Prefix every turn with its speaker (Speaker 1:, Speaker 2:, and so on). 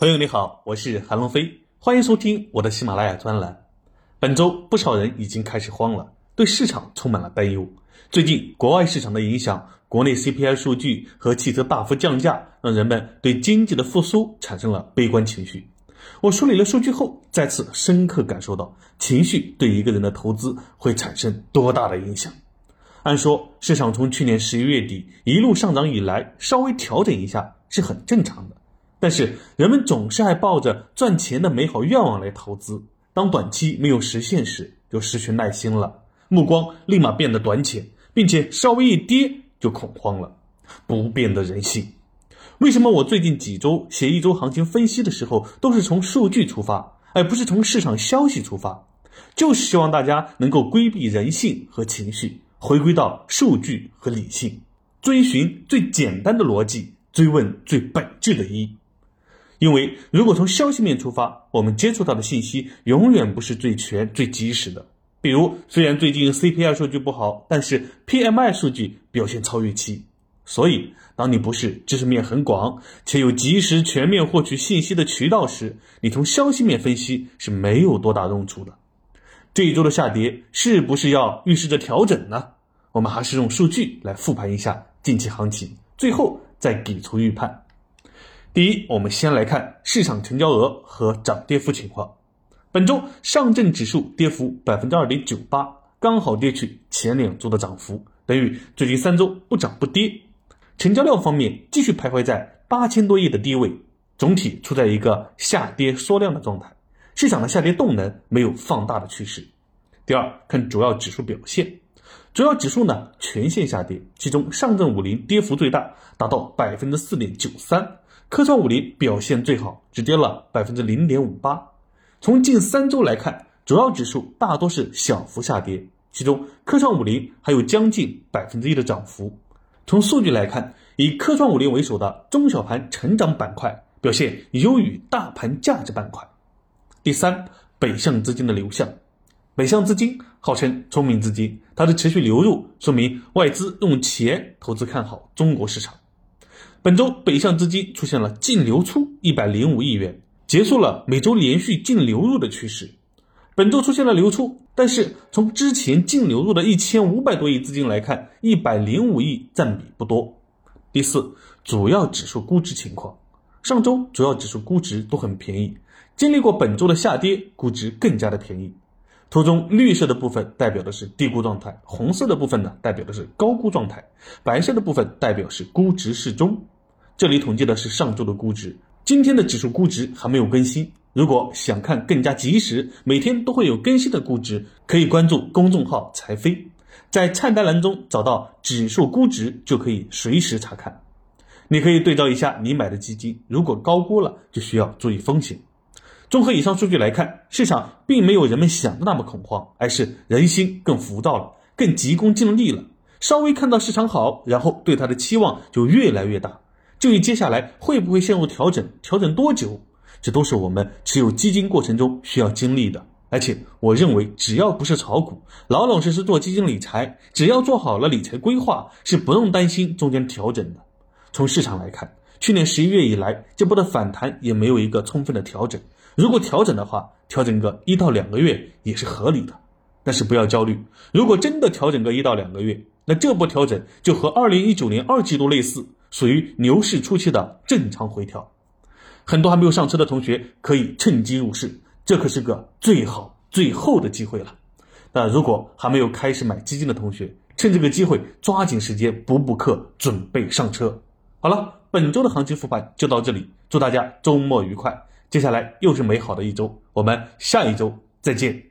Speaker 1: 朋友你好，我是韩龙飞，欢迎收听我的喜马拉雅专栏。本周不少人已经开始慌了，对市场充满了担忧。最近国外市场的影响，国内 CPI 数据和汽车大幅降价，让人们对经济的复苏产生了悲观情绪。我梳理了数据后，再次深刻感受到情绪对一个人的投资会产生多大的影响。按说，市场从去年十一月底一路上涨以来，稍微调整一下是很正常的。但是，人们总是爱抱着赚钱的美好愿望来投资，当短期没有实现时，就失去耐心了，目光立马变得短浅，并且稍微一跌就恐慌了。不变的人性。为什么我最近几周写一周行情分析的时候，都是从数据出发，而不是从市场消息出发？就是希望大家能够规避人性和情绪。回归到数据和理性，追寻最简单的逻辑，追问最本质的一。因为如果从消息面出发，我们接触到的信息永远不是最全、最及时的。比如，虽然最近 CPI 数据不好，但是 PMI 数据表现超预期。所以，当你不是知识面很广且有及时全面获取信息的渠道时，你从消息面分析是没有多大用处的。这一周的下跌是不是要预示着调整呢？我们还是用数据来复盘一下近期行情，最后再给出预判。第一，我们先来看市场成交额和涨跌幅情况。本周上证指数跌幅百分之二点九八，刚好跌去前两周的涨幅，等于最近三周不涨不跌。成交量方面继续徘徊在八千多亿的低位，总体处在一个下跌缩量的状态。市场的下跌动能没有放大的趋势。第二，看主要指数表现，主要指数呢全线下跌，其中上证五零跌幅最大，达到百分之四点九三，科创五零表现最好，只跌了百分之零点五八。从近三周来看，主要指数大多是小幅下跌，其中科创五零还有将近百分之一的涨幅。从数据来看，以科创五零为首的中小盘成长板块表现优于大盘价值板块。第三，北向资金的流向。北向资金号称聪明资金，它的持续流入说明外资用钱投资看好中国市场。本周北向资金出现了净流出一百零五亿元，结束了每周连续净流入的趋势。本周出现了流出，但是从之前净流入的一千五百多亿资金来看，一百零五亿占比不多。第四，主要指数估值情况。上周主要指数估值都很便宜。经历过本周的下跌，估值更加的便宜。图中绿色的部分代表的是低估状态，红色的部分呢代表的是高估状态，白色的部分代表是估值适中。这里统计的是上周的估值，今天的指数估值还没有更新。如果想看更加及时，每天都会有更新的估值，可以关注公众号财飞，在菜单栏中找到指数估值，就可以随时查看。你可以对照一下你买的基金，如果高估了，就需要注意风险。综合以上数据来看，市场并没有人们想的那么恐慌，而是人心更浮躁了，更急功近利了。稍微看到市场好，然后对它的期望就越来越大。至于接下来会不会陷入调整，调整多久，这都是我们持有基金过程中需要经历的。而且，我认为只要不是炒股，老老实实做基金理财，只要做好了理财规划，是不用担心中间调整的。从市场来看，去年十一月以来，这波的反弹也没有一个充分的调整。如果调整的话，调整个一到两个月也是合理的，但是不要焦虑。如果真的调整个一到两个月，那这波调整就和二零一九年二季度类似，属于牛市初期的正常回调。很多还没有上车的同学可以趁机入市，这可是个最好最后的机会了。那如果还没有开始买基金的同学，趁这个机会抓紧时间补补课，准备上车。好了，本周的行情复盘就到这里，祝大家周末愉快。接下来又是美好的一周，我们下一周再见。